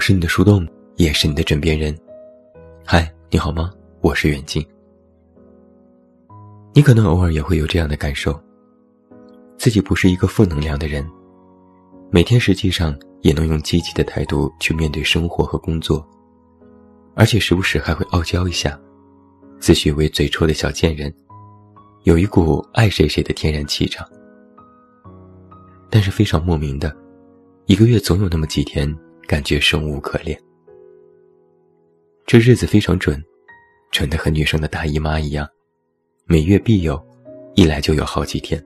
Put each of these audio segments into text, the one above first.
是你的树洞，也是你的枕边人。嗨，你好吗？我是远近。你可能偶尔也会有这样的感受，自己不是一个负能量的人，每天实际上也能用积极的态度去面对生活和工作，而且时不时还会傲娇一下，自诩为嘴臭的小贱人，有一股爱谁谁的天然气场。但是非常莫名的，一个月总有那么几天感觉生无可恋。这日子非常准，准的和女生的大姨妈一样。每月必有，一来就有好几天，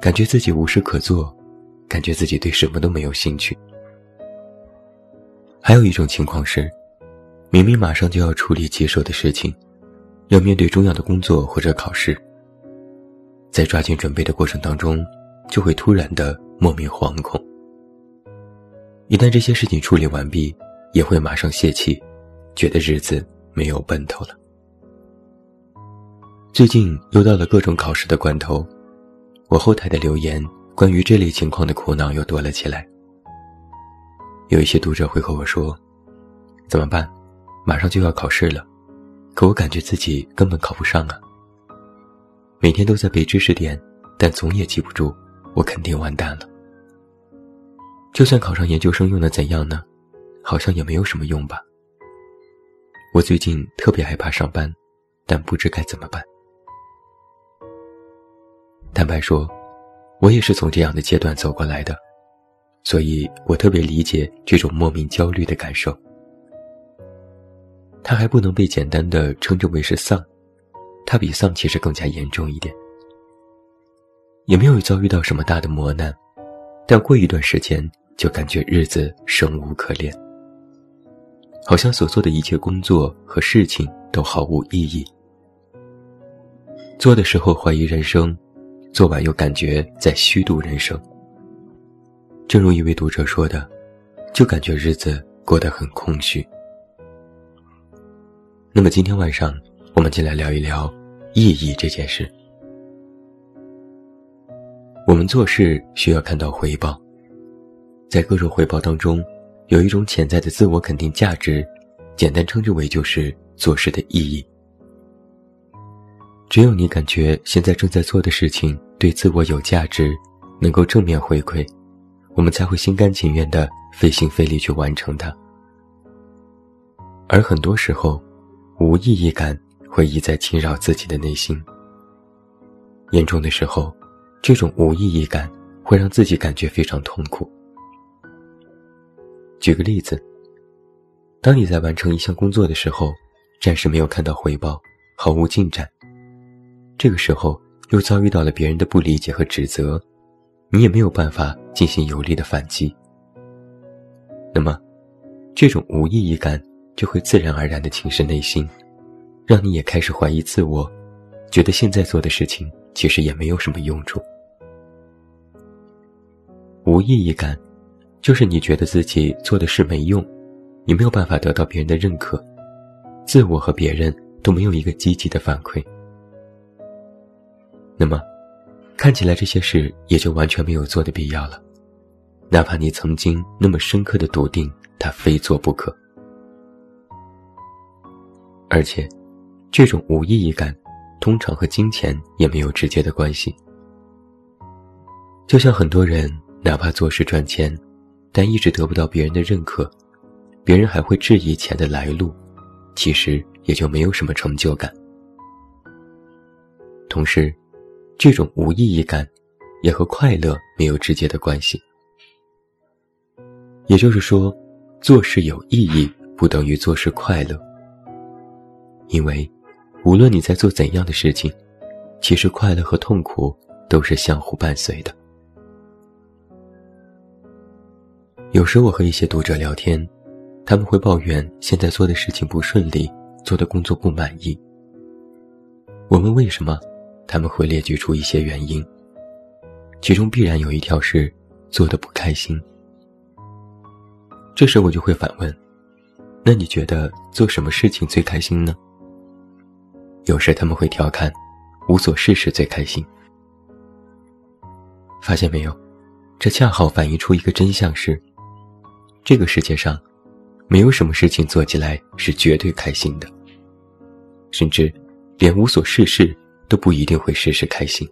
感觉自己无事可做，感觉自己对什么都没有兴趣。还有一种情况是，明明马上就要处理棘手的事情，要面对重要的工作或者考试，在抓紧准备的过程当中，就会突然的莫名惶恐。一旦这些事情处理完毕，也会马上泄气，觉得日子没有奔头了。最近又到了各种考试的关头，我后台的留言关于这类情况的苦恼又多了起来。有一些读者会和我说：“怎么办？马上就要考试了，可我感觉自己根本考不上啊。每天都在背知识点，但总也记不住，我肯定完蛋了。就算考上研究生，又能怎样呢？好像也没有什么用吧。我最近特别害怕上班，但不知该怎么办。”坦白说，我也是从这样的阶段走过来的，所以我特别理解这种莫名焦虑的感受。它还不能被简单的称之为是丧，它比丧其实更加严重一点。也没有遭遇到什么大的磨难，但过一段时间就感觉日子生无可恋，好像所做的一切工作和事情都毫无意义。做的时候怀疑人生。做完又感觉在虚度人生。正如一位读者说的，就感觉日子过得很空虚。那么今天晚上，我们就来聊一聊意义这件事。我们做事需要看到回报，在各种回报当中，有一种潜在的自我肯定价值，简单称之为就是做事的意义。只有你感觉现在正在做的事情对自我有价值，能够正面回馈，我们才会心甘情愿的费心费力去完成它。而很多时候，无意义感会一再侵扰自己的内心。严重的时候，这种无意义感会让自己感觉非常痛苦。举个例子，当你在完成一项工作的时候，暂时没有看到回报，毫无进展。这个时候又遭遇到了别人的不理解和指责，你也没有办法进行有力的反击。那么，这种无意义感就会自然而然的侵蚀内心，让你也开始怀疑自我，觉得现在做的事情其实也没有什么用处。无意义感，就是你觉得自己做的事没用，你没有办法得到别人的认可，自我和别人都没有一个积极的反馈。那么，看起来这些事也就完全没有做的必要了，哪怕你曾经那么深刻的笃定他非做不可。而且，这种无意义感，通常和金钱也没有直接的关系。就像很多人，哪怕做事赚钱，但一直得不到别人的认可，别人还会质疑钱的来路，其实也就没有什么成就感。同时，这种无意义感，也和快乐没有直接的关系。也就是说，做事有意义不等于做事快乐。因为，无论你在做怎样的事情，其实快乐和痛苦都是相互伴随的。有时我和一些读者聊天，他们会抱怨现在做的事情不顺利，做的工作不满意。我问为什么？他们会列举出一些原因，其中必然有一条是做的不开心。这时我就会反问：那你觉得做什么事情最开心呢？有时他们会调侃：无所事事最开心。发现没有？这恰好反映出一个真相是：这个世界上，没有什么事情做起来是绝对开心的，甚至连无所事事都不一定会时时开心。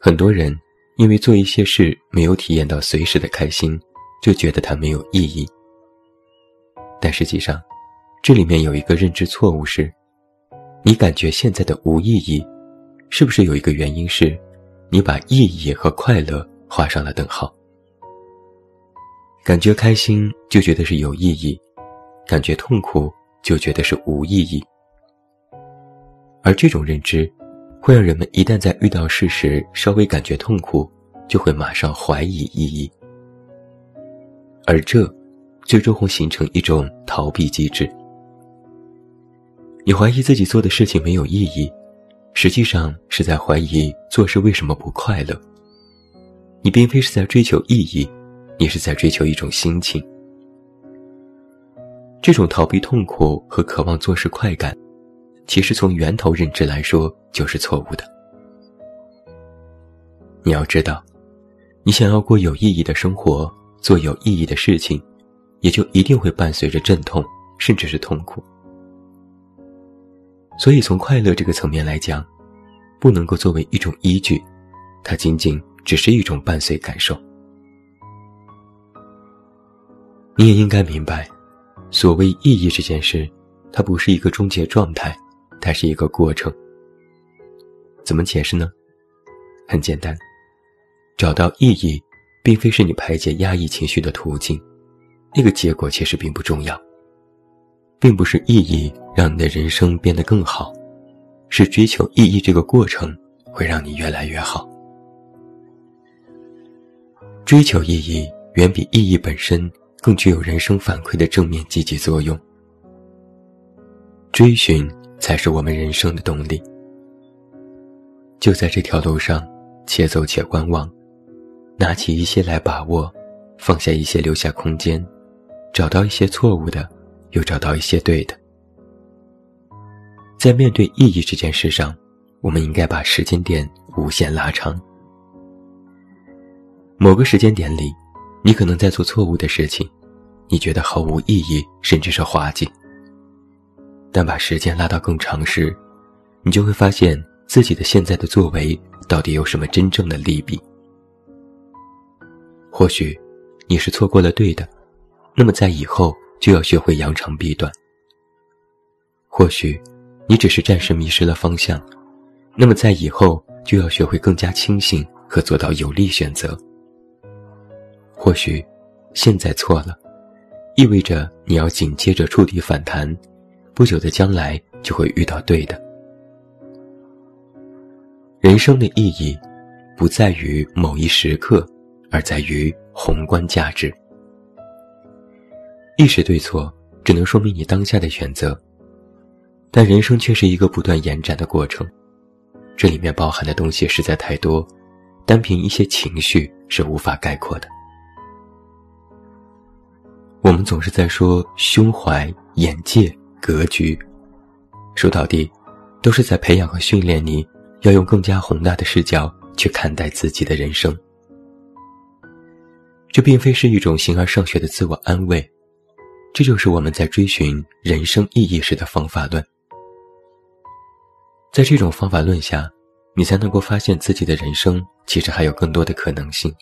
很多人因为做一些事没有体验到随时的开心，就觉得它没有意义。但实际上，这里面有一个认知错误是：你感觉现在的无意义，是不是有一个原因是，你把意义和快乐画上了等号？感觉开心就觉得是有意义，感觉痛苦就觉得是无意义。而这种认知，会让人们一旦在遇到事时稍微感觉痛苦，就会马上怀疑意义，而这。最终会形成一种逃避机制。你怀疑自己做的事情没有意义，实际上是在怀疑做事为什么不快乐。你并非是在追求意义，你是在追求一种心情。这种逃避痛苦和渴望做事快感，其实从源头认知来说就是错误的。你要知道，你想要过有意义的生活，做有意义的事情。也就一定会伴随着阵痛，甚至是痛苦。所以，从快乐这个层面来讲，不能够作为一种依据，它仅仅只是一种伴随感受。你也应该明白，所谓意义这件事，它不是一个终结状态，它是一个过程。怎么解释呢？很简单，找到意义，并非是你排解压抑情绪的途径。那个结果其实并不重要，并不是意义让你的人生变得更好，是追求意义这个过程会让你越来越好。追求意义远比意义本身更具有人生反馈的正面积极作用。追寻才是我们人生的动力。就在这条路上，且走且观望，拿起一些来把握，放下一些留下空间。找到一些错误的，又找到一些对的。在面对意义这件事上，我们应该把时间点无限拉长。某个时间点里，你可能在做错误的事情，你觉得毫无意义，甚至是滑稽。但把时间拉到更长时，你就会发现自己的现在的作为到底有什么真正的利弊。或许，你是错过了对的。那么，在以后就要学会扬长避短。或许，你只是暂时迷失了方向，那么在以后就要学会更加清醒和做到有利选择。或许，现在错了，意味着你要紧接着触底反弹，不久的将来就会遇到对的。人生的意义，不在于某一时刻，而在于宏观价值。意识对错，只能说明你当下的选择，但人生却是一个不断延展的过程，这里面包含的东西实在太多，单凭一些情绪是无法概括的。我们总是在说胸怀、眼界、格局，说到底，都是在培养和训练你，要用更加宏大的视角去看待自己的人生。这并非是一种形而上学的自我安慰。这就是我们在追寻人生意义时的方法论。在这种方法论下，你才能够发现自己的人生其实还有更多的可能性，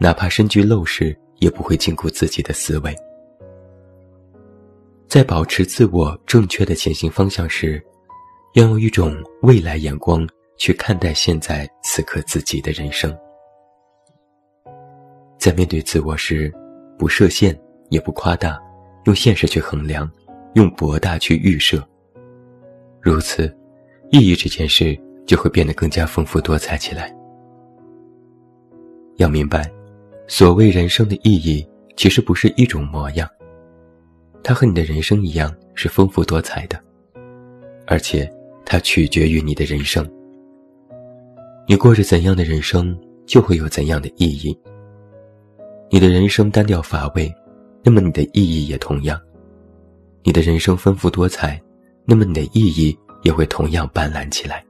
哪怕身居陋室，也不会禁锢自己的思维。在保持自我正确的前行方向时，要用一种未来眼光去看待现在此刻自己的人生。在面对自我时，不设限。也不夸大，用现实去衡量，用博大去预设。如此，意义这件事就会变得更加丰富多彩起来。要明白，所谓人生的意义，其实不是一种模样，它和你的人生一样是丰富多彩的，而且它取决于你的人生。你过着怎样的人生，就会有怎样的意义。你的人生单调乏味。那么你的意义也同样，你的人生丰富多彩，那么你的意义也会同样斑斓起来。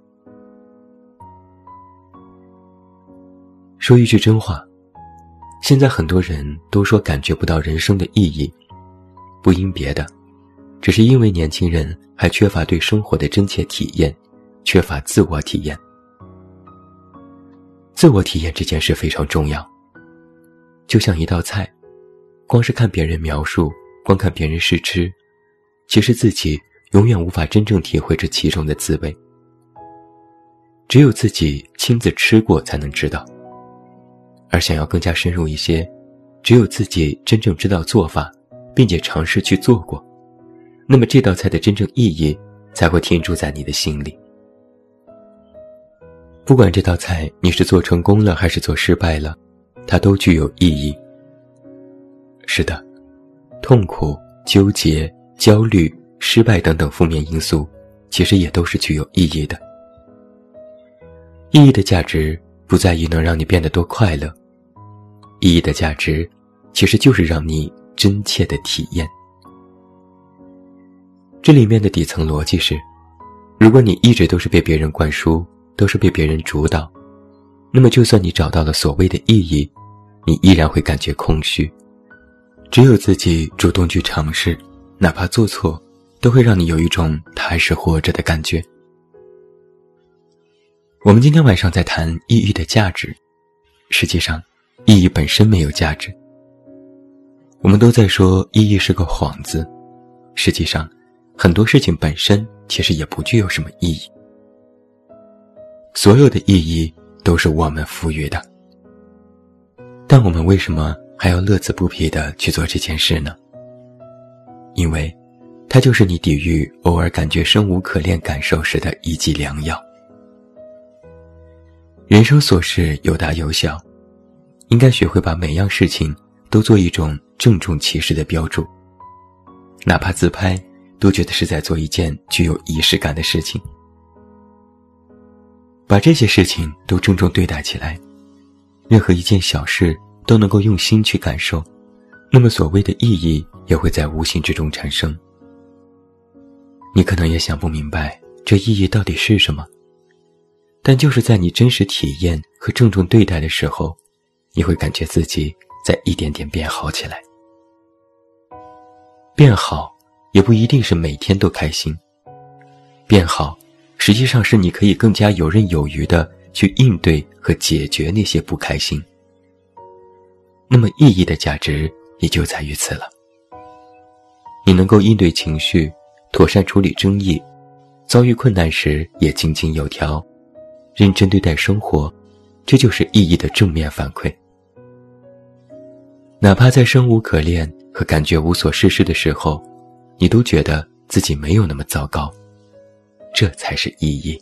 说一句真话，现在很多人都说感觉不到人生的意义，不因别的，只是因为年轻人还缺乏对生活的真切体验，缺乏自我体验。自我体验这件事非常重要。就像一道菜，光是看别人描述，光看别人试吃，其实自己永远无法真正体会这其中的滋味。只有自己亲自吃过，才能知道。而想要更加深入一些，只有自己真正知道做法，并且尝试去做过，那么这道菜的真正意义才会停住在你的心里。不管这道菜你是做成功了还是做失败了，它都具有意义。是的，痛苦、纠结、焦虑、失败等等负面因素，其实也都是具有意义的。意义的价值不在于能让你变得多快乐。意义的价值，其实就是让你真切的体验。这里面的底层逻辑是：如果你一直都是被别人灌输，都是被别人主导，那么就算你找到了所谓的意义，你依然会感觉空虚。只有自己主动去尝试，哪怕做错，都会让你有一种踏实活着的感觉。我们今天晚上在谈意义的价值，实际上。意义本身没有价值。我们都在说意义是个幌子，实际上，很多事情本身其实也不具有什么意义。所有的意义都是我们赋予的，但我们为什么还要乐此不疲的去做这件事呢？因为，它就是你抵御偶尔感觉生无可恋感受时的一剂良药。人生琐事有大有小。应该学会把每样事情都做一种郑重其事的标注，哪怕自拍都觉得是在做一件具有仪式感的事情。把这些事情都郑重对待起来，任何一件小事都能够用心去感受，那么所谓的意义也会在无形之中产生。你可能也想不明白这意义到底是什么，但就是在你真实体验和郑重对待的时候。你会感觉自己在一点点变好起来。变好也不一定是每天都开心。变好，实际上是你可以更加游刃有余的去应对和解决那些不开心。那么意义的价值也就在于此了。你能够应对情绪，妥善处理争议，遭遇困难时也井井有条，认真对待生活，这就是意义的正面反馈。哪怕在生无可恋和感觉无所事事的时候，你都觉得自己没有那么糟糕，这才是意义。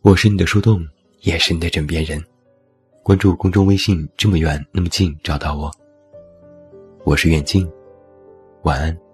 我是你的树洞，也是你的枕边人。关注公众微信，这么远那么近，找到我。我是远近，晚安。